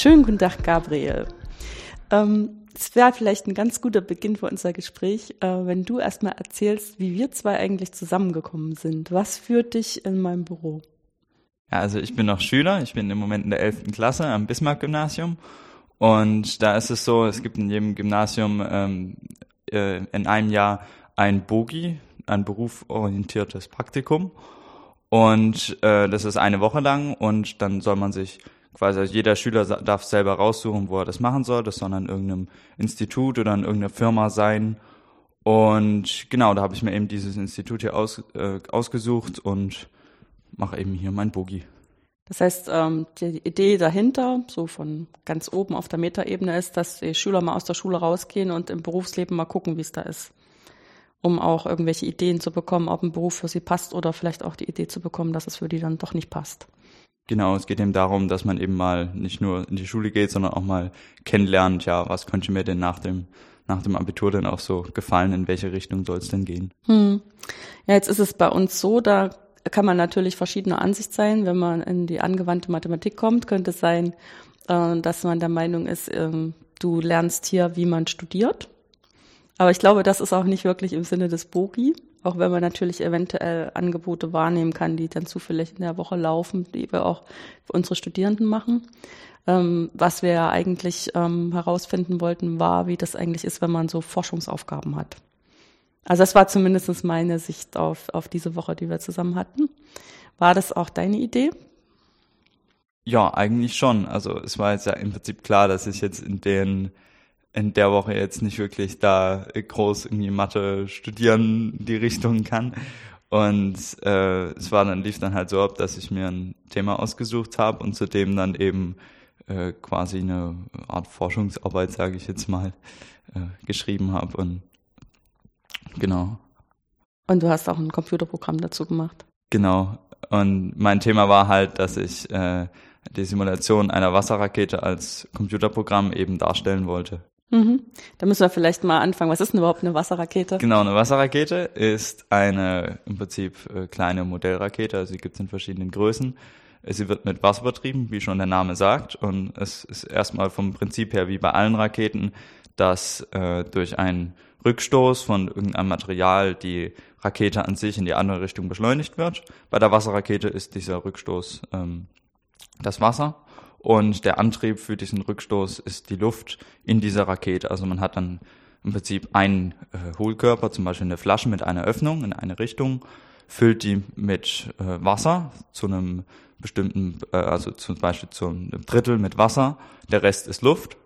Schönen guten Tag, Gabriel. Ähm, es wäre vielleicht ein ganz guter Beginn für unser Gespräch, äh, wenn du erstmal erzählst, wie wir zwei eigentlich zusammengekommen sind. Was führt dich in meinem Büro? Ja, also ich bin noch Schüler, ich bin im Moment in der 11. Klasse am Bismarck-Gymnasium und da ist es so, es gibt in jedem Gymnasium ähm, äh, in einem Jahr ein Bogi, ein beruforientiertes Praktikum und äh, das ist eine Woche lang und dann soll man sich quasi jeder Schüler darf selber raussuchen, wo er das machen soll. Das soll an irgendeinem Institut oder an irgendeiner Firma sein. Und genau, da habe ich mir eben dieses Institut hier aus, äh, ausgesucht und mache eben hier mein Boogie. Das heißt, ähm, die Idee dahinter, so von ganz oben auf der Metaebene, ist, dass die Schüler mal aus der Schule rausgehen und im Berufsleben mal gucken, wie es da ist. Um auch irgendwelche Ideen zu bekommen, ob ein Beruf für sie passt oder vielleicht auch die Idee zu bekommen, dass es für die dann doch nicht passt. Genau, es geht eben darum, dass man eben mal nicht nur in die Schule geht, sondern auch mal kennenlernt, ja, was könnte mir denn nach dem, nach dem Abitur denn auch so gefallen, in welche Richtung soll es denn gehen? Hm. Ja, jetzt ist es bei uns so, da kann man natürlich verschiedener Ansicht sein. Wenn man in die angewandte Mathematik kommt, könnte es sein, äh, dass man der Meinung ist, äh, du lernst hier, wie man studiert. Aber ich glaube, das ist auch nicht wirklich im Sinne des Bogi. Auch wenn man natürlich eventuell Angebote wahrnehmen kann, die dann zufällig in der Woche laufen, die wir auch für unsere Studierenden machen. Ähm, was wir ja eigentlich ähm, herausfinden wollten, war, wie das eigentlich ist, wenn man so Forschungsaufgaben hat. Also das war zumindest meine Sicht auf, auf diese Woche, die wir zusammen hatten. War das auch deine Idee? Ja, eigentlich schon. Also es war jetzt ja im Prinzip klar, dass ich jetzt in den in der Woche jetzt nicht wirklich da groß irgendwie Mathe studieren die Richtung kann. Und äh, es war dann lief dann halt so ab, dass ich mir ein Thema ausgesucht habe und zudem dann eben äh, quasi eine Art Forschungsarbeit, sage ich jetzt mal, äh, geschrieben habe und genau. Und du hast auch ein Computerprogramm dazu gemacht. Genau. Und mein Thema war halt, dass ich äh, die Simulation einer Wasserrakete als Computerprogramm eben darstellen wollte. Mhm. Da müssen wir vielleicht mal anfangen. Was ist denn überhaupt eine Wasserrakete? Genau, eine Wasserrakete ist eine im Prinzip äh, kleine Modellrakete, also sie gibt es in verschiedenen Größen. Sie wird mit Wasser betrieben, wie schon der Name sagt, und es ist erstmal vom Prinzip her wie bei allen Raketen, dass äh, durch einen Rückstoß von irgendeinem Material die Rakete an sich in die andere Richtung beschleunigt wird. Bei der Wasserrakete ist dieser Rückstoß ähm, das Wasser und der Antrieb für diesen Rückstoß ist die Luft in dieser Rakete. Also man hat dann im Prinzip einen äh, Hohlkörper, zum Beispiel eine Flasche mit einer Öffnung in eine Richtung, füllt die mit äh, Wasser zu einem bestimmten, äh, also zum Beispiel zu einem Drittel mit Wasser, der Rest ist Luft.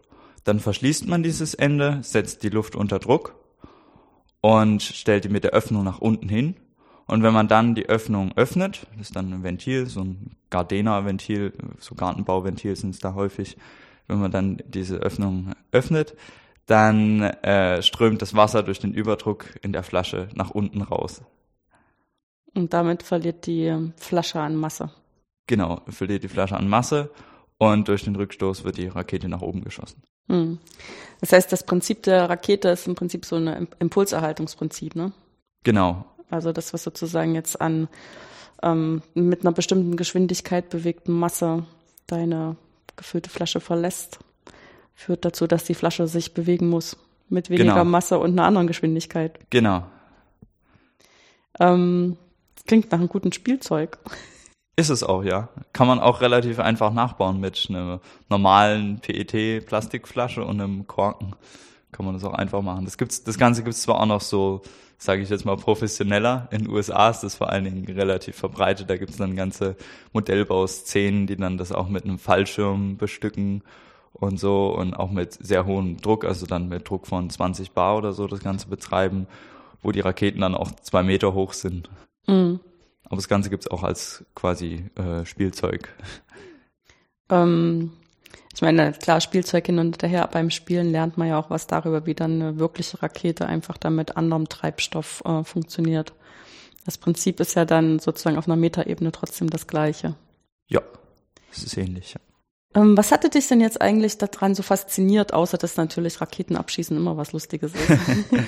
Dann verschließt man dieses Ende, setzt die Luft unter Druck und stellt die mit der Öffnung nach unten hin und wenn man dann die Öffnung öffnet, das ist dann ein Ventil, so ein Gardena-Ventil, so Gartenbauventil sind es da häufig, wenn man dann diese Öffnung öffnet, dann äh, strömt das Wasser durch den Überdruck in der Flasche nach unten raus. Und damit verliert die Flasche an Masse. Genau, verliert die Flasche an Masse und durch den Rückstoß wird die Rakete nach oben geschossen. Hm. Das heißt, das Prinzip der Rakete ist im Prinzip so ein Impulserhaltungsprinzip, ne? Genau, also das, was sozusagen jetzt an ähm, mit einer bestimmten Geschwindigkeit bewegten Masse deine gefüllte Flasche verlässt, führt dazu, dass die Flasche sich bewegen muss mit weniger genau. Masse und einer anderen Geschwindigkeit. Genau. Ähm, klingt nach einem guten Spielzeug. Ist es auch, ja. Kann man auch relativ einfach nachbauen mit einer normalen PET-Plastikflasche und einem Korken. Kann man das auch einfach machen. Das gibt's, das Ganze gibt's zwar auch noch so sage ich jetzt mal, professioneller. In den USA ist das vor allen Dingen relativ verbreitet. Da gibt es dann ganze Modellbauszenen, die dann das auch mit einem Fallschirm bestücken und so und auch mit sehr hohem Druck, also dann mit Druck von 20 Bar oder so das Ganze betreiben, wo die Raketen dann auch zwei Meter hoch sind. Mhm. Aber das Ganze gibt es auch als quasi äh, Spielzeug. Ähm, ich meine, klar, Spielzeug hin und her, beim Spielen lernt man ja auch was darüber, wie dann eine wirkliche Rakete einfach dann mit anderem Treibstoff äh, funktioniert. Das Prinzip ist ja dann sozusagen auf einer Metaebene trotzdem das gleiche. Ja, es ist ähnlich. Ja. Ähm, was hatte dich denn jetzt eigentlich daran so fasziniert, außer dass natürlich Raketenabschießen immer was Lustiges ist?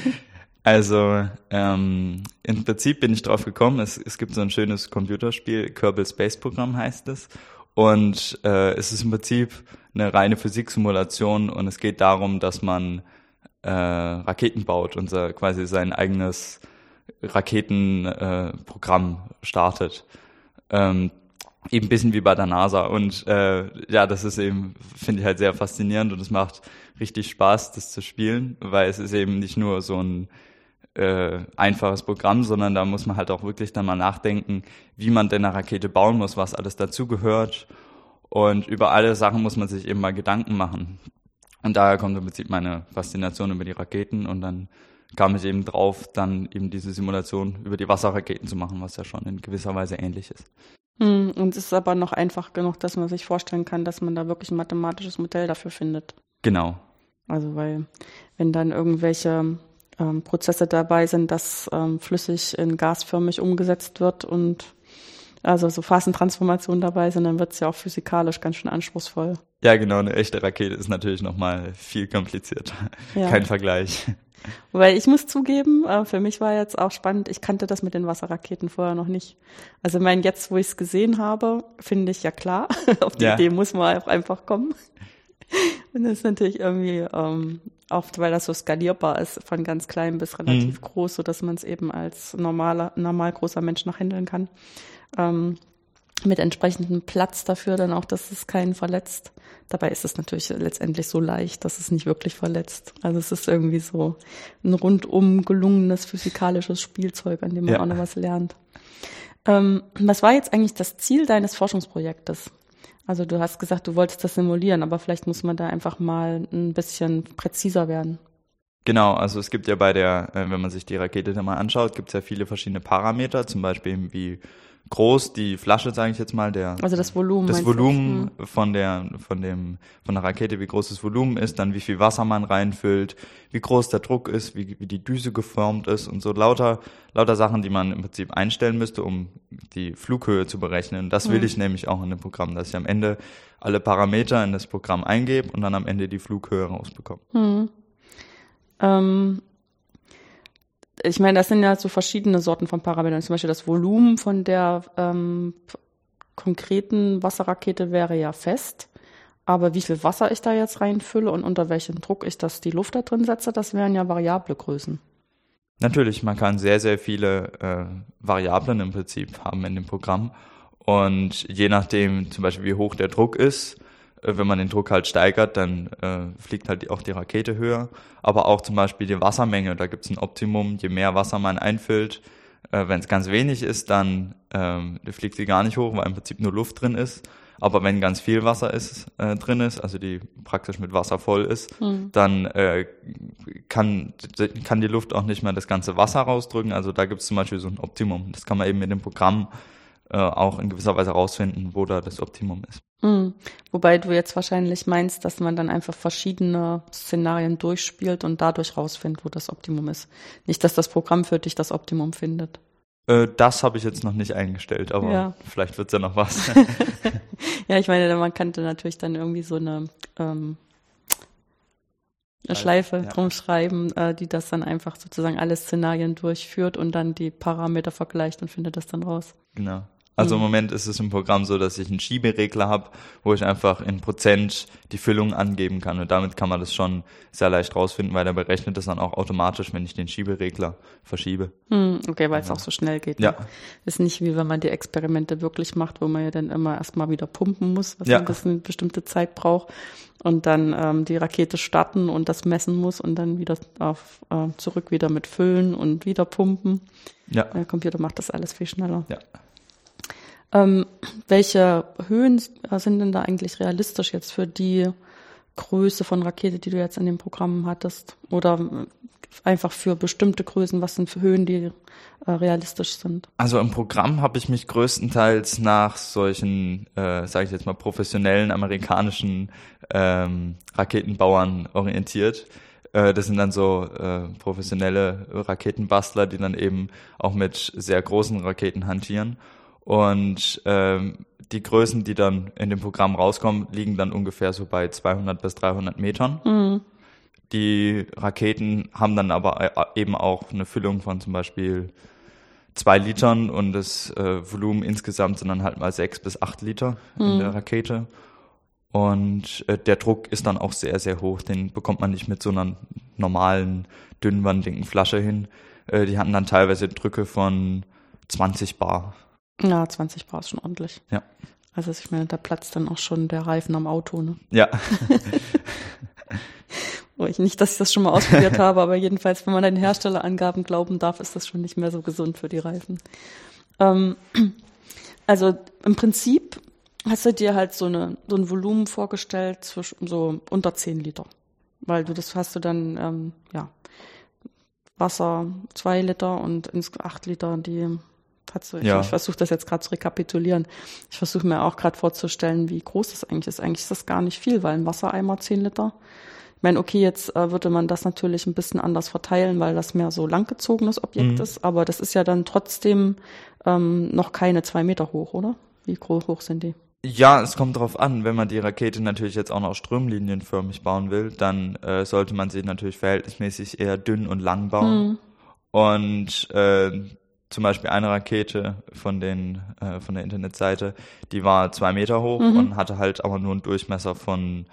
Also ähm, im Prinzip bin ich drauf gekommen, es, es gibt so ein schönes Computerspiel, Kerbal Space Programm heißt es. Und äh, es ist im Prinzip eine reine Physiksimulation und es geht darum, dass man äh, Raketen baut und so quasi sein eigenes Raketenprogramm äh, startet. Ähm, eben bisschen wie bei der NASA. Und äh, ja, das ist eben, finde ich halt sehr faszinierend und es macht richtig Spaß, das zu spielen, weil es ist eben nicht nur so ein äh, einfaches Programm, sondern da muss man halt auch wirklich dann mal nachdenken, wie man denn eine Rakete bauen muss, was alles dazugehört. Und über alle Sachen muss man sich eben mal Gedanken machen. Und daher kommt im Prinzip meine Faszination über die Raketen und dann kam ich eben drauf, dann eben diese Simulation über die Wasserraketen zu machen, was ja schon in gewisser Weise ähnlich ist. Hm, und es ist aber noch einfach genug, dass man sich vorstellen kann, dass man da wirklich ein mathematisches Modell dafür findet. Genau. Also weil wenn dann irgendwelche ähm, Prozesse dabei sind, dass ähm, flüssig in gasförmig umgesetzt wird und also so Phasentransformationen dabei sind, dann wird es ja auch physikalisch ganz schön anspruchsvoll. Ja, genau, eine echte Rakete ist natürlich nochmal viel komplizierter. Ja. Kein Vergleich. Weil ich muss zugeben, äh, für mich war jetzt auch spannend, ich kannte das mit den Wasserraketen vorher noch nicht. Also mein jetzt, wo ich es gesehen habe, finde ich ja klar, auf die ja. Idee muss man auch einfach kommen. Und das ist natürlich irgendwie ähm, oft, weil das so skalierbar ist, von ganz klein bis relativ mhm. groß, so dass man es eben als normaler, normal großer Mensch noch handeln kann. Ähm, mit entsprechendem Platz dafür dann auch, dass es keinen verletzt. Dabei ist es natürlich letztendlich so leicht, dass es nicht wirklich verletzt. Also es ist irgendwie so ein rundum gelungenes physikalisches Spielzeug, an dem man ja. auch noch was lernt. Ähm, was war jetzt eigentlich das Ziel deines Forschungsprojektes? Also du hast gesagt, du wolltest das simulieren, aber vielleicht muss man da einfach mal ein bisschen präziser werden. Genau, also es gibt ja bei der, äh, wenn man sich die Rakete da mal anschaut, gibt es ja viele verschiedene Parameter, zum Beispiel wie groß die Flasche, sage ich jetzt mal, der also das Volumen, das Volumen du? Hm. von der von dem von der Rakete, wie groß das Volumen ist, dann wie viel Wasser man reinfüllt, wie groß der Druck ist, wie, wie die Düse geformt ist und so lauter lauter Sachen, die man im Prinzip einstellen müsste, um die Flughöhe zu berechnen. Das will mhm. ich nämlich auch in dem Programm, dass ich am Ende alle Parameter in das Programm eingebe und dann am Ende die Flughöhe rausbekomme. Mhm. Ähm, ich meine, das sind ja so verschiedene Sorten von Parametern. Zum Beispiel das Volumen von der ähm, konkreten Wasserrakete wäre ja fest. Aber wie viel Wasser ich da jetzt reinfülle und unter welchem Druck ich das die Luft da drin setze, das wären ja variable Größen. Natürlich, man kann sehr, sehr viele äh, Variablen im Prinzip haben in dem Programm. Und je nachdem zum Beispiel, wie hoch der Druck ist, wenn man den Druck halt steigert, dann äh, fliegt halt auch die Rakete höher. Aber auch zum Beispiel die Wassermenge, da gibt es ein Optimum. Je mehr Wasser man einfüllt, äh, wenn es ganz wenig ist, dann ähm, fliegt sie gar nicht hoch, weil im Prinzip nur Luft drin ist. Aber wenn ganz viel Wasser ist, äh, drin ist, also die praktisch mit Wasser voll ist, mhm. dann äh, kann, kann die Luft auch nicht mehr das ganze Wasser rausdrücken. Also da gibt es zum Beispiel so ein Optimum. Das kann man eben mit dem Programm äh, auch in gewisser Weise rausfinden, wo da das Optimum ist. Mhm. Wobei du jetzt wahrscheinlich meinst, dass man dann einfach verschiedene Szenarien durchspielt und dadurch rausfindet, wo das Optimum ist. Nicht, dass das Programm für dich das Optimum findet. Äh, das habe ich jetzt noch nicht eingestellt, aber ja. vielleicht wird's ja noch was. ja, ich meine, man könnte natürlich dann irgendwie so eine, ähm, eine Schleife ja. drum schreiben, äh, die das dann einfach sozusagen alle Szenarien durchführt und dann die Parameter vergleicht und findet das dann raus. Genau. Also im mhm. Moment ist es im Programm so, dass ich einen Schieberegler habe, wo ich einfach in Prozent die Füllung angeben kann. Und damit kann man das schon sehr leicht rausfinden, weil er berechnet das dann auch automatisch, wenn ich den Schieberegler verschiebe. Hm, okay, weil es auch so schnell geht. Ja. Ne? Ist nicht wie wenn man die Experimente wirklich macht, wo man ja dann immer erstmal wieder pumpen muss, was ja. eine bestimmte Zeit braucht. Und dann ähm, die Rakete starten und das messen muss und dann wieder auf, äh, zurück wieder mit füllen und wieder pumpen. Ja. Der Computer macht das alles viel schneller. Ja. Ähm, welche Höhen sind denn da eigentlich realistisch jetzt für die Größe von Rakete, die du jetzt in dem Programm hattest? Oder einfach für bestimmte Größen, was sind für Höhen, die äh, realistisch sind? Also im Programm habe ich mich größtenteils nach solchen, äh, sage ich jetzt mal, professionellen amerikanischen ähm, Raketenbauern orientiert. Äh, das sind dann so äh, professionelle Raketenbastler, die dann eben auch mit sehr großen Raketen hantieren. Und ähm, die Größen, die dann in dem Programm rauskommen, liegen dann ungefähr so bei 200 bis 300 Metern. Mhm. Die Raketen haben dann aber äh, eben auch eine Füllung von zum Beispiel zwei Litern und das äh, Volumen insgesamt sind dann halt mal sechs bis acht Liter in Mhm. der Rakete. Und äh, der Druck ist dann auch sehr, sehr hoch. Den bekommt man nicht mit so einer normalen, dünnwandigen Flasche hin. Äh, die hatten dann teilweise Drücke von 20 Bar. Ja, 20 Bar ist schon ordentlich. Ja. Also ich meine, da platzt dann auch schon der Reifen am Auto, ne? Ja, Oh, ich, nicht, dass ich das schon mal ausprobiert habe, aber jedenfalls, wenn man den Herstellerangaben glauben darf, ist das schon nicht mehr so gesund für die Reifen. Ähm, also im Prinzip hast du dir halt so, eine, so ein Volumen vorgestellt zwischen so unter 10 Liter. Weil du das hast du dann, ähm, ja, Wasser 2 Liter und ins 8 Liter, die Ja. ich versuche das jetzt gerade zu rekapitulieren. Ich versuche mir auch gerade vorzustellen, wie groß das eigentlich ist. Eigentlich ist das gar nicht viel, weil ein Wassereimer 10 Liter. Ich meine, okay, jetzt äh, würde man das natürlich ein bisschen anders verteilen, weil das mehr so langgezogenes Objekt Mhm. ist, aber das ist ja dann trotzdem ähm, noch keine zwei Meter hoch, oder? Wie groß hoch sind die? Ja, es kommt drauf an. Wenn man die Rakete natürlich jetzt auch noch stromlinienförmig bauen will, dann äh, sollte man sie natürlich verhältnismäßig eher dünn und lang bauen. Mhm. Und äh, zum Beispiel eine Rakete von den äh, von der Internetseite, die war zwei Meter hoch Mhm. und hatte halt aber nur einen Durchmesser von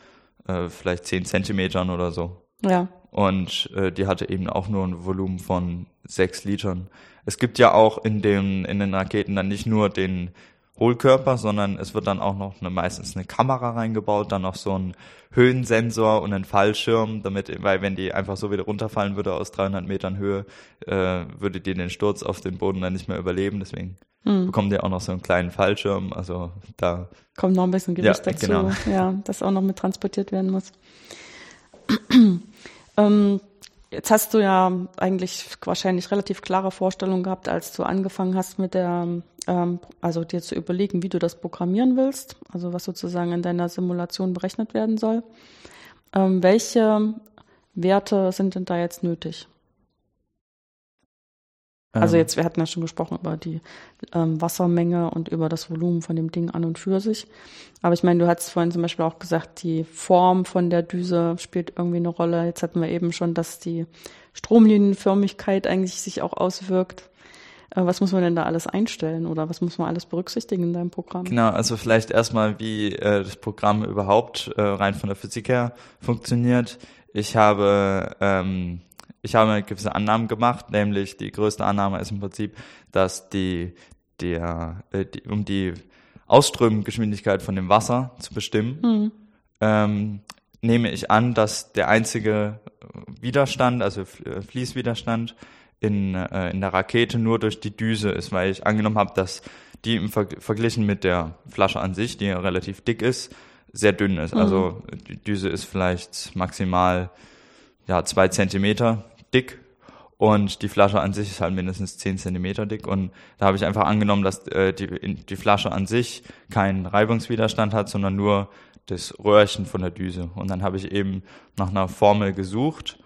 äh, vielleicht zehn Zentimetern oder so. Ja. Und äh, die hatte eben auch nur ein Volumen von sechs Litern. Es gibt ja auch in dem in den Raketen dann nicht nur den Hohlkörper, sondern es wird dann auch noch eine, meistens eine Kamera reingebaut, dann noch so ein Höhensensor und ein Fallschirm, damit, weil wenn die einfach so wieder runterfallen würde aus 300 Metern Höhe, äh, würde die den Sturz auf den Boden dann nicht mehr überleben. Deswegen Mhm. bekommt ihr auch noch so einen kleinen Fallschirm. Also da, Kommt noch ein bisschen Gewicht Ja, dazu, genau. ja, das auch noch mit transportiert werden muss. ähm, jetzt hast du ja eigentlich wahrscheinlich relativ klare Vorstellungen gehabt, als du angefangen hast mit der, ähm, also dir zu überlegen, wie du das programmieren willst, also was sozusagen in deiner Simulation berechnet werden soll. Ähm, welche Werte sind denn da jetzt nötig? Also ähm, jetzt, wir hatten ja schon gesprochen über die ähm, Wassermenge und über das Volumen von dem Ding an und für sich. Aber ich meine, du hattest vorhin zum Beispiel auch gesagt, die Form von der Düse spielt irgendwie eine Rolle. Jetzt hatten wir eben schon, dass die Stromlinienförmigkeit eigentlich sich auch auswirkt. Äh, was muss man denn da alles einstellen oder was muss man alles berücksichtigen in deinem Programm? Genau, also vielleicht erstmal, wie äh, das Programm überhaupt äh, rein von der Physik her funktioniert. Ich habe ähm, ich habe gewisse Annahmen gemacht, nämlich die größte Annahme ist im Prinzip, dass die, der, äh, die um die Ausströmgeschwindigkeit von dem Wasser zu bestimmen, Hm. ähm, nehme ich an, dass der einzige Widerstand, also äh, Fließwiderstand in, äh, in der Rakete nur durch die Düse ist, weil ich angenommen habe, dass die im Ver verglichen mit der Flasche an sich, die ja relativ dick ist, sehr dünn ist. Also die Düse ist vielleicht maximal ja, zwei Zentimeter dick und die Flasche an sich ist halt mindestens zehn Zentimeter dick und da habe ich einfach angenommen, dass äh, die, die Flasche an sich keinen Reibungswiderstand hat, sondern nur das Röhrchen von der Düse. Und dann habe ich eben nach einer Formel gesucht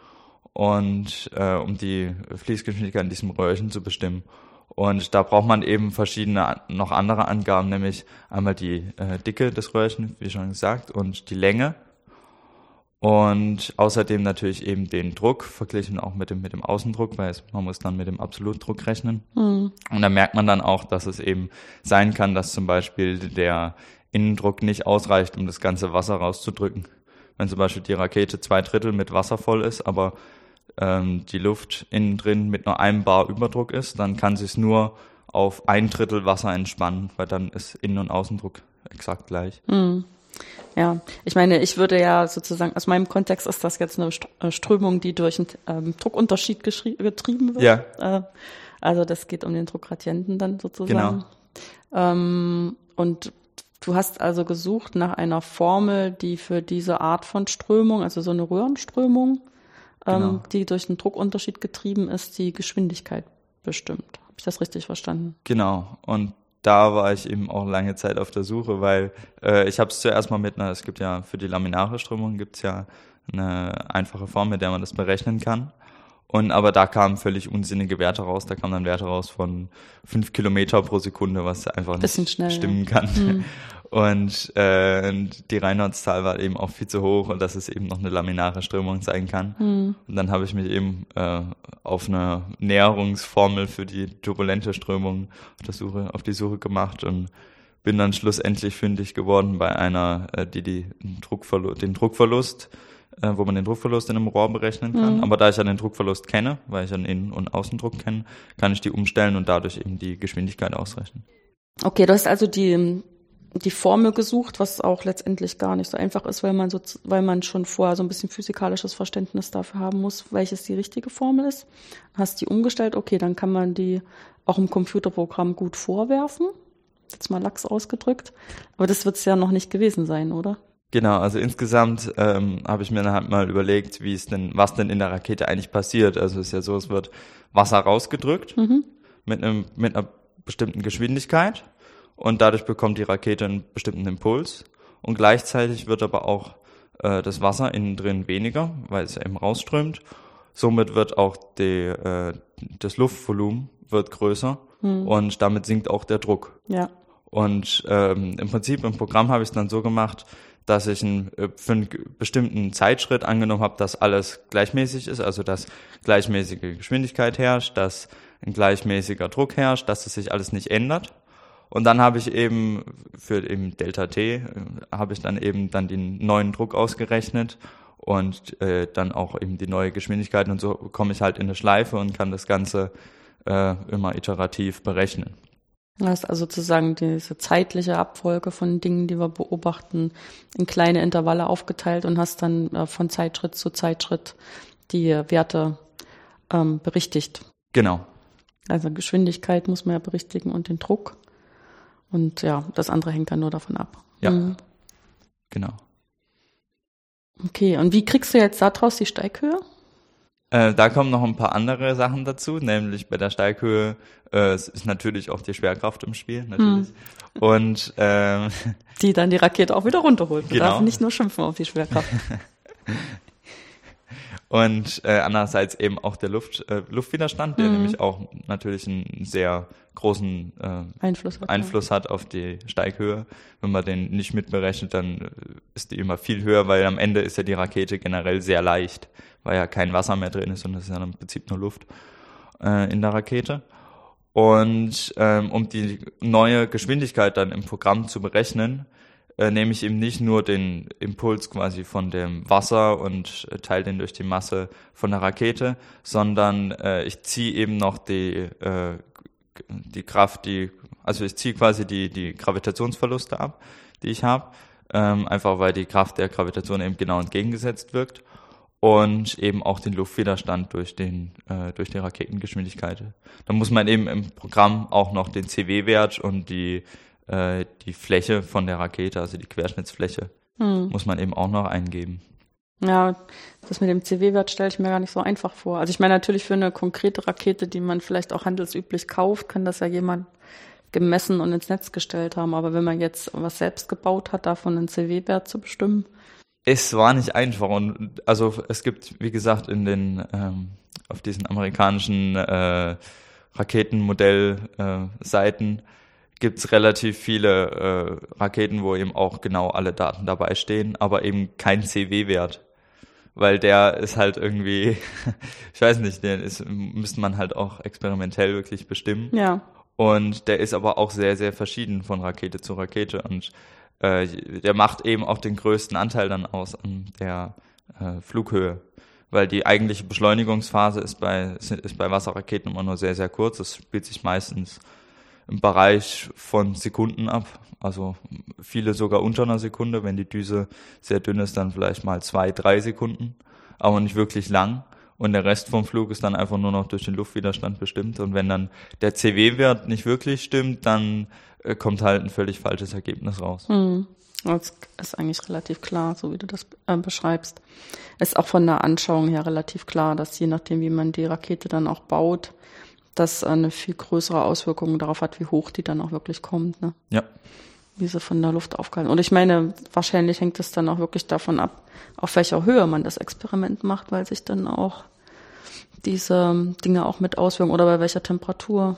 und äh, um die Fließgeschwindigkeit in diesem Röhrchen zu bestimmen. Und da braucht man eben verschiedene noch andere Angaben, nämlich einmal die äh, Dicke des Röhrchens, wie schon gesagt, und die Länge. Und außerdem natürlich eben den Druck, verglichen auch mit dem, mit dem Außendruck, weil es, man muss dann mit dem Absolutdruck rechnen. Hm. Und da merkt man dann auch, dass es eben sein kann, dass zum Beispiel der Innendruck nicht ausreicht, um das ganze Wasser rauszudrücken. Wenn zum Beispiel die Rakete zwei Drittel mit Wasser voll ist, aber ähm, die Luft innen drin mit nur einem Bar Überdruck ist, dann kann sie es nur auf ein Drittel Wasser entspannen, weil dann ist Innen- und Außendruck exakt gleich. Hm. Ja, ich meine, ich würde ja sozusagen, aus meinem Kontext ist das jetzt eine äh, Strömung, die durch einen ähm, Druckunterschied getrieben wird. Ja. Äh, also das geht um den Druckgradienten dann sozusagen. Genau. Ähm, und du hast also gesucht nach einer Formel, die für diese Art von Strömung, also so eine Röhrenströmung, ähm, Genau. die durch einen Druckunterschied getrieben ist, die Geschwindigkeit bestimmt. Habe ich das richtig verstanden? Genau. Und da war ich eben auch lange Zeit auf der Suche, weil äh, ich habe es zuerst mal mit einer, es gibt ja für die laminare Strömung gibt's ja eine einfache Form, mit der man das berechnen kann. Und aber da kamen völlig unsinnige Werte raus. Da kamen dann Werte raus von fünf Kilometer pro Sekunde, was einfach Bisschen nicht schnell, stimmen kann. Und äh, die Reinholdszahl war eben auch viel zu hoch und dass es eben noch eine laminare Strömung sein kann. Mhm. Und dann habe ich mich eben äh, auf eine Näherungsformel für die turbulente Strömung auf, der Suche, auf die Suche gemacht und bin dann schlussendlich fündig geworden bei einer, äh, die, die Druckverlust, den Druckverlust, äh, wo man den Druckverlust in einem Rohr berechnen kann. Mhm. Aber da ich ja den Druckverlust kenne, weil ich ja den Innen- und Außendruck kenne, kann ich die umstellen und dadurch eben die Geschwindigkeit ausrechnen. Okay, du hast also die, die Formel gesucht, was auch letztendlich gar nicht so einfach ist, weil man so, weil man schon vorher so ein bisschen physikalisches Verständnis dafür haben muss, welches die richtige Formel ist. Hast die umgestellt, okay, dann kann man die auch im Computerprogramm gut vorwerfen jetzt mal lax ausgedrückt. Aber das wird es ja noch nicht gewesen sein, oder? Genau, also insgesamt ähm, habe ich mir dann halt mal überlegt, wie es denn, was denn in der Rakete eigentlich passiert. Also es ist ja so, es wird Wasser rausgedrückt mhm. mit einem mit einer bestimmten Geschwindigkeit und dadurch bekommt die Rakete einen bestimmten Impuls und gleichzeitig wird aber auch äh, das Wasser innen drin weniger, weil es eben rausströmt. Somit wird auch die, äh, das Luftvolumen wird größer hm. und damit sinkt auch der Druck. Ja. Und ähm, im Prinzip im Programm habe ich es dann so gemacht, dass ich ein, äh, für einen bestimmten Zeitschritt angenommen habe, dass alles gleichmäßig ist, also dass gleichmäßige Geschwindigkeit herrscht, dass ein gleichmäßiger Druck herrscht, dass es sich alles nicht ändert. Und dann habe ich eben für eben Delta T äh, habe ich dann eben dann den neuen Druck ausgerechnet und äh, dann auch eben die neue Geschwindigkeit und so komme ich halt in eine Schleife und kann das Ganze äh, immer iterativ berechnen. Das ist also sozusagen diese zeitliche Abfolge von Dingen, die wir beobachten, in kleine Intervalle aufgeteilt und hast dann äh, von Zeitschritt zu Zeitschritt die Werte ähm, berichtigt. Genau. Also Geschwindigkeit muss man ja berichtigen und den Druck. Und ja, das andere hängt dann nur davon ab. Ja. Mhm. Genau. Okay, und wie kriegst du jetzt daraus die Steighöhe? Äh, da kommen noch ein paar andere Sachen dazu, nämlich bei der Steighöhe äh, ist natürlich auch die Schwerkraft im Spiel, natürlich. Hm. Und ähm, die dann die Rakete auch wieder runterholt. Du genau. darfst nicht nur schimpfen auf die Schwerkraft. Und äh, andererseits eben auch der Luft, äh, Luftwiderstand, der mhm. nämlich auch natürlich einen sehr großen äh, Einfluss, hat, Einfluss hat auf die Steighöhe. Wenn man den nicht mitberechnet, dann ist die immer viel höher, weil am Ende ist ja die Rakete generell sehr leicht, weil ja kein Wasser mehr drin ist und es ist ja im Prinzip nur Luft äh, in der Rakete. Und ähm, um die neue Geschwindigkeit dann im Programm zu berechnen, äh, nehme ich eben nicht nur den Impuls quasi von dem Wasser und äh, teile den durch die Masse von der Rakete, sondern äh, ich ziehe eben noch die, äh, die Kraft, die, also ich ziehe quasi die, die Gravitationsverluste ab, die ich habe, ähm, einfach weil die Kraft der Gravitation eben genau entgegengesetzt wirkt und eben auch den Luftwiderstand durch den äh, durch die Raketengeschwindigkeit. Da muss man eben im Programm auch noch den CW-Wert und die äh, die Fläche von der Rakete, also die Querschnittsfläche, hm. muss man eben auch noch eingeben. Ja, das mit dem CW-Wert stelle ich mir gar nicht so einfach vor. Also ich meine natürlich für eine konkrete Rakete, die man vielleicht auch handelsüblich kauft, kann das ja jemand gemessen und ins Netz gestellt haben. Aber wenn man jetzt was selbst gebaut hat, davon einen CW-Wert zu bestimmen. Es war nicht einfach und also es gibt, wie gesagt, in den ähm, auf diesen amerikanischen äh, Raketenmodell-Seiten äh, gibt's relativ viele äh, Raketen, wo eben auch genau alle Daten dabei stehen, aber eben kein CW-Wert. Weil der ist halt irgendwie, ich weiß nicht, den ist, müsste man halt auch experimentell wirklich bestimmen. Ja. Und der ist aber auch sehr, sehr verschieden von Rakete zu Rakete und äh, der macht eben auch den größten Anteil dann aus an der äh, Flughöhe. Weil die eigentliche Beschleunigungsphase ist bei, ist bei Wasserraketen immer nur sehr, sehr kurz. Das spielt sich meistens im Bereich von Sekunden ab. Also viele sogar unter einer Sekunde. Wenn die Düse sehr dünn ist, dann vielleicht mal zwei, drei Sekunden, aber nicht wirklich lang. Und der Rest vom Flug ist dann einfach nur noch durch den Luftwiderstand bestimmt. Und wenn dann der CW-Wert nicht wirklich stimmt, dann äh, kommt halt ein völlig falsches Ergebnis raus. Hm. Das ist eigentlich relativ klar, so wie du das äh, beschreibst. Ist auch von der Anschauung her relativ klar, dass je nachdem, wie man die Rakete dann auch baut, das eine viel größere Auswirkung darauf hat, wie hoch die dann auch wirklich kommt. Ne? Ja. Wie sie von der Luft aufgehalten. Und ich meine, wahrscheinlich hängt es dann auch wirklich davon ab, auf welcher Höhe man das Experiment macht, weil sich dann auch diese Dinge auch mit auswirken oder bei welcher Temperatur.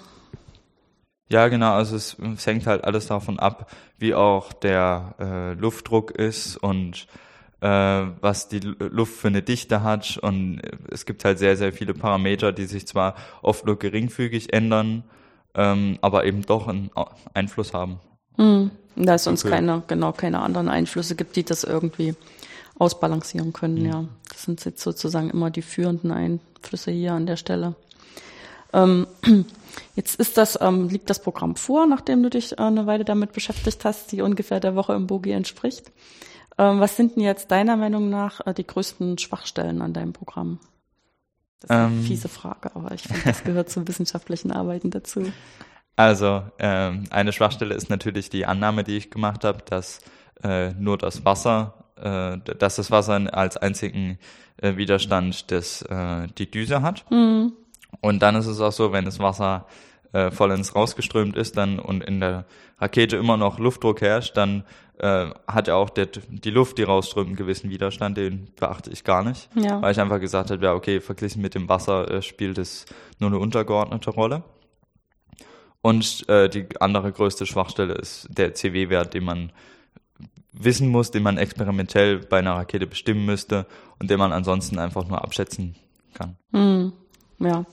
Ja, genau. Also es, es hängt halt alles davon ab, wie auch der äh, Luftdruck ist und was die Luft für eine Dichte hat. Und es gibt halt sehr, sehr viele Parameter, die sich zwar oft nur geringfügig ändern, ähm, aber eben doch einen Einfluss haben. Mhm. Da es sonst okay. keine, genau, keine anderen Einflüsse gibt, die das irgendwie ausbalancieren können, mhm. ja. Das sind jetzt sozusagen immer die führenden Einflüsse hier an der Stelle. Ähm, jetzt ist das, ähm, liegt das Programm vor, nachdem du dich äh, eine Weile damit beschäftigt hast, die ungefähr der Woche im Bogi entspricht. Ähm, was sind denn jetzt deiner Meinung nach äh, die größten Schwachstellen an deinem Programm? Das ist eine ähm. fiese Frage, aber ich finde, das gehört zum wissenschaftlichen Arbeiten dazu. Also ähm, eine Schwachstelle ist natürlich die Annahme, die ich gemacht habe, dass äh, nur das Wasser, äh, dass das Wasser als einzigen äh, Widerstand des, äh, die Düse hat. Mhm. Und dann ist es auch so, wenn das Wasser äh, vollends rausgeströmt ist dann und in der Rakete immer noch Luftdruck herrscht, dann äh, hat ja auch der, die Luft, die rausströmt, einen gewissen Widerstand, den beachte ich gar nicht. Ja. Weil ich einfach gesagt habe, ja, okay, verglichen mit dem Wasser äh, spielt es nur eine untergeordnete Rolle. Und äh, die andere größte Schwachstelle ist der CW-Wert, den man wissen muss, den man experimentell bei einer Rakete bestimmen müsste und den man ansonsten einfach nur abschätzen kann. Hm, ja.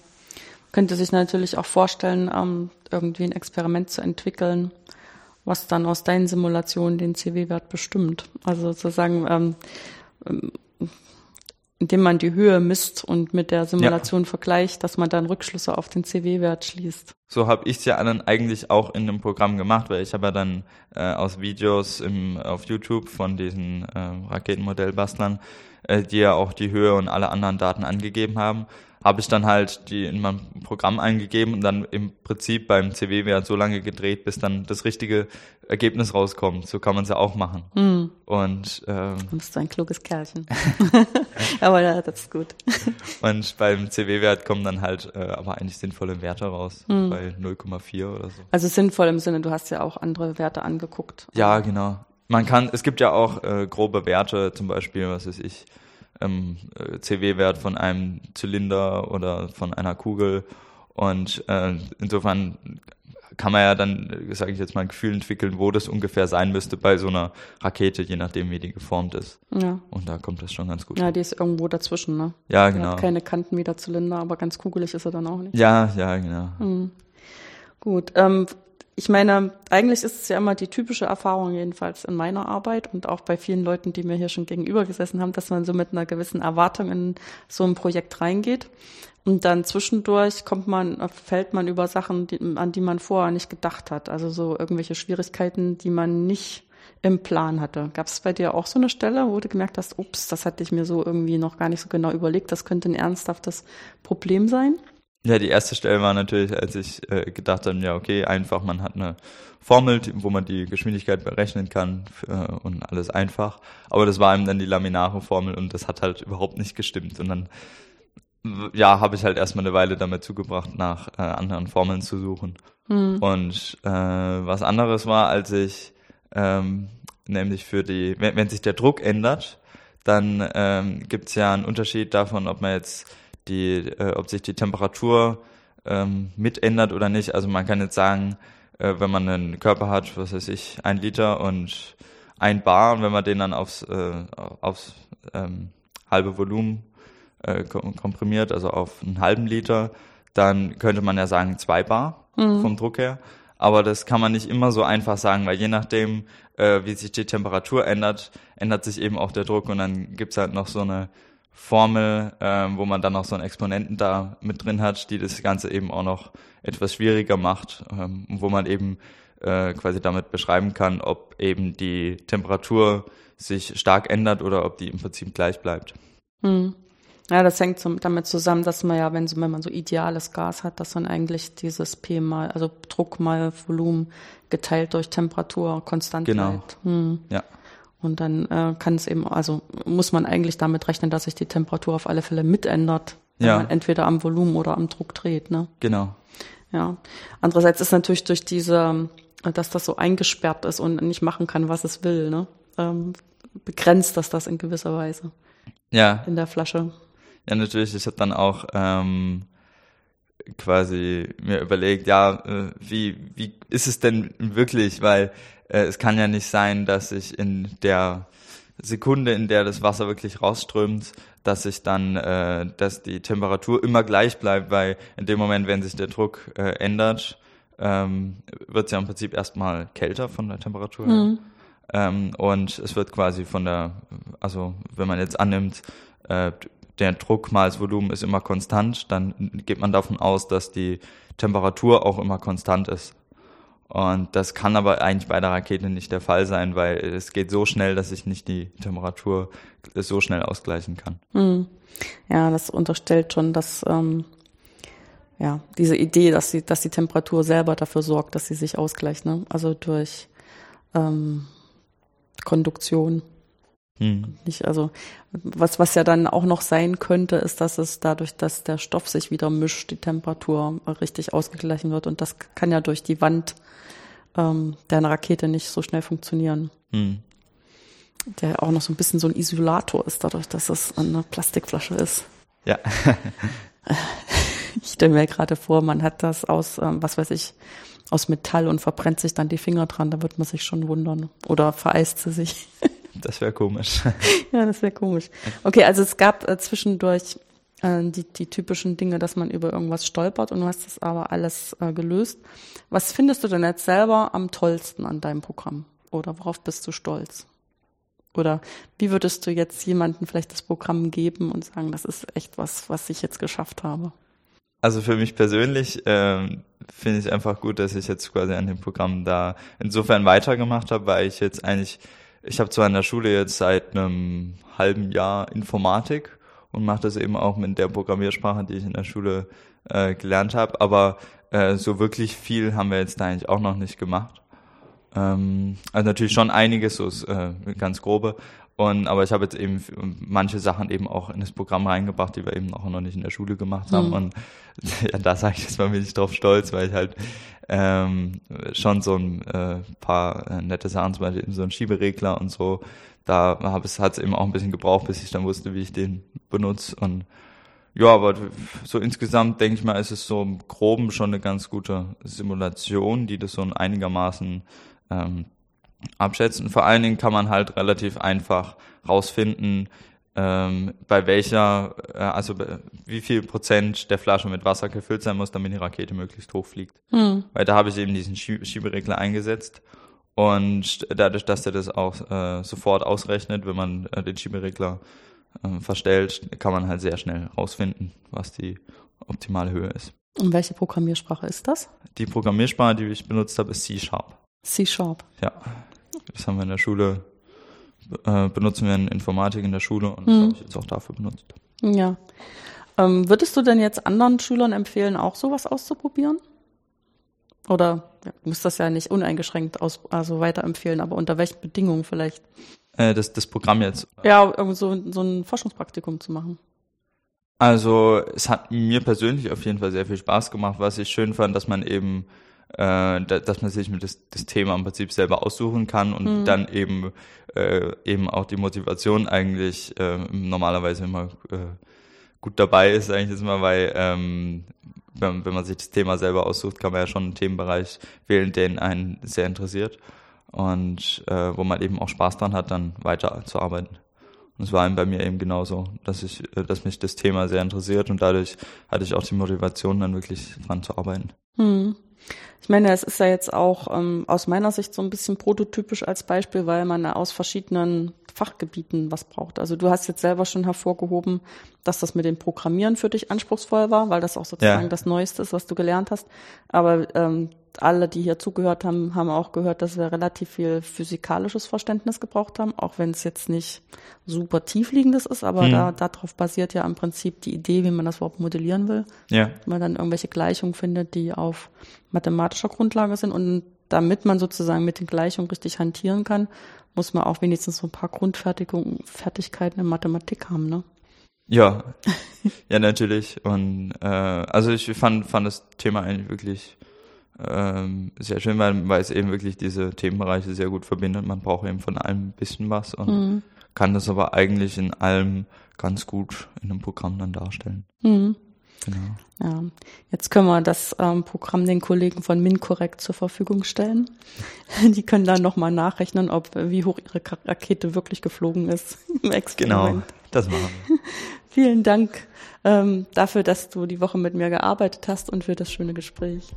Könnte sich natürlich auch vorstellen, ähm, irgendwie ein Experiment zu entwickeln, was dann aus deinen Simulationen den CW-Wert bestimmt. Also sozusagen ähm, ähm indem man die Höhe misst und mit der Simulation ja. vergleicht, dass man dann Rückschlüsse auf den CW-Wert schließt. So habe ich es ja dann eigentlich auch in dem Programm gemacht, weil ich habe ja dann äh, aus Videos im, auf YouTube von diesen äh, Raketenmodellbastlern, äh, die ja auch die Höhe und alle anderen Daten angegeben haben, habe ich dann halt die in mein Programm eingegeben und dann im Prinzip beim CW-Wert so lange gedreht, bis dann das richtige Ergebnis rauskommt. So kann man es ja auch machen. Hm. Und ähm, du bist so ein kluges Kerlchen. aber ja, das ist gut. und beim CW-Wert kommen dann halt äh, aber eigentlich sinnvolle Werte raus, hm. bei 0,4 oder so. Also sinnvoll im Sinne, du hast ja auch andere Werte angeguckt. Ja, genau. Man kann, es gibt ja auch äh, grobe Werte, zum Beispiel, was weiß ich, ähm, äh, CW-Wert von einem Zylinder oder von einer Kugel. Und äh, insofern kann man ja dann, sage ich jetzt mal, ein Gefühl entwickeln, wo das ungefähr sein müsste bei so einer Rakete, je nachdem, wie die geformt ist. Ja. Und da kommt das schon ganz gut. Ja, die ist irgendwo dazwischen, ne? Ja, genau. Die hat keine Kanten wie der Zylinder, aber ganz kugelig ist er dann auch nicht. Ja, ja, genau. Mhm. Gut. Ähm, ich meine, eigentlich ist es ja immer die typische Erfahrung, jedenfalls in meiner Arbeit und auch bei vielen Leuten, die mir hier schon gegenüber gesessen haben, dass man so mit einer gewissen Erwartung in so ein Projekt reingeht. Und dann zwischendurch kommt man, fällt man über Sachen, die, an die man vorher nicht gedacht hat. Also so irgendwelche Schwierigkeiten, die man nicht im Plan hatte. Gab es bei dir auch so eine Stelle, wo du gemerkt hast, ups, das hatte ich mir so irgendwie noch gar nicht so genau überlegt, das könnte ein ernsthaftes Problem sein? Ja, die erste Stelle war natürlich, als ich äh, gedacht habe, ja, okay, einfach, man hat eine Formel, wo man die Geschwindigkeit berechnen kann äh, und alles einfach. Aber das war eben dann die laminare Formel und das hat halt überhaupt nicht gestimmt. Und dann, ja, habe ich halt erstmal eine Weile damit zugebracht, nach äh, anderen Formeln zu suchen. Mhm. Und äh, was anderes war, als ich ähm, nämlich für die, wenn, wenn sich der Druck ändert, dann ähm, gibt es ja einen Unterschied davon, ob man jetzt die, äh, ob sich die Temperatur ähm, mitändert oder nicht. Also man kann jetzt sagen, äh, wenn man einen Körper hat, was weiß ich, ein Liter und ein Bar, und wenn man den dann aufs, äh, aufs ähm, halbe Volumen äh, komprimiert, also auf einen halben Liter, dann könnte man ja sagen zwei Bar mhm. vom Druck her. Aber das kann man nicht immer so einfach sagen, weil je nachdem, äh, wie sich die Temperatur ändert, ändert sich eben auch der Druck und dann gibt's halt noch so eine Formel, ähm, wo man dann noch so einen Exponenten da mit drin hat, die das Ganze eben auch noch etwas schwieriger macht, ähm, wo man eben äh, quasi damit beschreiben kann, ob eben die Temperatur sich stark ändert oder ob die im Prinzip gleich bleibt. Hm. Ja, das hängt zum, damit zusammen, dass man ja, wenn, wenn man so ideales Gas hat, dass dann eigentlich dieses P mal, also Druck mal Volumen geteilt durch Temperatur konstant genau. bleibt. Hm. Ja. Und dann äh, kann es eben, also muss man eigentlich damit rechnen, dass sich die Temperatur auf alle Fälle mitändert, wenn ja. man entweder am Volumen oder am Druck dreht. Ne? Genau. Ja. Andererseits ist natürlich durch diese, dass das so eingesperrt ist und nicht machen kann, was es will, ne? Ähm, begrenzt das das in gewisser Weise. Ja. In der Flasche. Ja, natürlich. Ich habe dann auch ähm, quasi mir überlegt, ja, äh, wie, wie ist es denn wirklich? Weil äh, es kann ja nicht sein, dass ich in der Sekunde, in der das Wasser wirklich rausströmt, dass sich dann, äh, dass die Temperatur immer gleich bleibt, weil in dem Moment, wenn sich der Druck äh, ändert, ähm, wird es ja im Prinzip erstmal kälter von der Temperatur. Mhm. Ähm, und es wird quasi von der, also wenn man jetzt annimmt, äh, der Druck mal das Volumen ist immer konstant, dann geht man davon aus, dass die Temperatur auch immer konstant ist. Und das kann aber eigentlich bei der Rakete nicht der Fall sein, weil es geht so schnell, dass ich nicht die Temperatur so schnell ausgleichen kann. Hm. Ja, das unterstellt schon, dass ähm, ja diese Idee, dass sie, dass die Temperatur selber dafür sorgt, dass sie sich ausgleicht, ne? Also durch ähm, Konduktion. Hm. Nicht, also was, was ja dann auch noch sein könnte, ist, dass es dadurch, dass der Stoff sich wieder mischt, die Temperatur richtig ausgeglichen wird. Und das kann ja durch die Wand ähm, der Rakete nicht so schnell funktionieren. Hm. Der auch noch so ein bisschen so ein Isolator ist, dadurch, dass es eine Plastikflasche ist. Ja. ich stelle mir gerade vor, man hat das aus, ähm, was weiß ich, aus Metall und verbrennt sich dann die Finger dran, da wird man sich schon wundern. Oder vereist sie sich. Das wäre komisch. ja, das wäre komisch. Okay, also es gab äh, zwischendurch äh, die, die typischen Dinge, dass man über irgendwas stolpert und du hast das aber alles äh, gelöst. Was findest du denn jetzt selber am tollsten an deinem Programm? Oder worauf bist du stolz? Oder wie würdest du jetzt jemandem vielleicht das Programm geben und sagen, das ist echt was, was ich jetzt geschafft habe? Also für mich persönlich ähm, finde ich einfach gut, dass ich jetzt quasi an dem Programm da insofern weitergemacht habe, weil ich jetzt eigentlich ich habe zwar in der Schule jetzt seit einem halben Jahr Informatik und mache das eben auch mit der Programmiersprache, die ich in der Schule äh, gelernt habe, aber äh, so wirklich viel haben wir jetzt da eigentlich auch noch nicht gemacht. Ähm, also natürlich schon einiges, so ist, äh, ganz grobe. Und aber ich habe jetzt eben manche Sachen eben auch in das Programm reingebracht, die wir eben auch noch nicht in der Schule gemacht haben. Mhm. Und ja, da sage ich jetzt mal bin ich drauf stolz, weil ich halt ähm, schon so ein äh, paar äh, nette Sachen, zum Beispiel so ein Schieberegler und so, da habe es hat es eben auch ein bisschen gebraucht, bis ich dann wusste, wie ich den benutze und ja, aber so insgesamt denke ich mal, ist es so im Groben schon eine ganz gute Simulation, die das so einigermaßen ähm, abschätzt. Und vor allen Dingen kann man halt relativ einfach rausfinden, ähm, bei welcher, äh, also wie viel Prozent der Flasche mit Wasser gefüllt sein muss, damit die Rakete möglichst hoch fliegt. Mhm. Weil da habe ich eben diesen Schieberegler eingesetzt. Und dadurch, dass er das auch äh, sofort ausrechnet, wenn man äh, den Schieberegler äh, verstellt, kann man halt sehr schnell rausfinden, was die optimale Höhe ist. Und welche Programmiersprache ist das? Die Programmiersprache, die ich benutzt habe, ist C-Sharp. C-Sharp. Ja. Das haben wir in der Schule äh, benutzen wir in Informatik in der Schule und das mhm. habe ich jetzt auch dafür benutzt. Ja. Ähm, würdest du denn jetzt anderen Schülern empfehlen, auch sowas auszuprobieren? Oder ja, du musst das ja nicht uneingeschränkt aus, also weiterempfehlen, aber unter welchen Bedingungen vielleicht? Äh, das, das Programm jetzt. Ja, so, so ein Forschungspraktikum zu machen. Also es hat mir persönlich auf jeden Fall sehr viel Spaß gemacht, was ich schön fand, dass man eben äh, dass man sich mit das, das Thema im Prinzip selber aussuchen kann und mhm. dann eben äh, eben auch die Motivation eigentlich äh, normalerweise immer äh, gut dabei ist, eigentlich jetzt mal, weil ähm, wenn, wenn man sich das Thema selber aussucht, kann man ja schon einen Themenbereich wählen, den einen sehr interessiert und äh, wo man eben auch Spaß dran hat, dann weiterzuarbeiten. Und es war eben bei mir eben genauso, dass ich, äh, dass mich das Thema sehr interessiert und dadurch hatte ich auch die Motivation, dann wirklich dran zu arbeiten. Hm. Ich meine, es ist ja jetzt auch ähm, aus meiner Sicht so ein bisschen prototypisch als Beispiel, weil man aus verschiedenen Fachgebieten was braucht. Also du hast jetzt selber schon hervorgehoben, dass das mit dem Programmieren für dich anspruchsvoll war, weil das auch sozusagen ja. das Neueste ist, was du gelernt hast. Aber ähm, alle, die hier zugehört haben, haben auch gehört, dass wir relativ viel physikalisches Verständnis gebraucht haben, auch wenn es jetzt nicht super tiefliegendes ist, aber mhm. da darauf basiert ja im Prinzip die Idee, wie man das überhaupt modellieren will. Ja. Wenn man dann irgendwelche Gleichungen findet, die auf mathematischer Grundlage sind und damit man sozusagen mit den Gleichungen richtig hantieren kann, muss man auch wenigstens so ein paar Grundfertigkeiten in Mathematik haben, ne? Ja, ja natürlich. Und äh, also ich fand fand das Thema eigentlich wirklich ähm, sehr schön, weil, weil es eben wirklich diese Themenbereiche sehr gut verbindet. Man braucht eben von allem ein bisschen was und mhm. kann das aber eigentlich in allem ganz gut in einem Programm dann darstellen. Mhm. Genau. Ja, jetzt können wir das ähm, Programm den Kollegen von MinCorrect zur Verfügung stellen. Die können dann nochmal nachrechnen, ob wie hoch ihre Rakete wirklich geflogen ist im Experiment. Genau, das machen wir. Vielen Dank ähm, dafür, dass du die Woche mit mir gearbeitet hast und für das schöne Gespräch.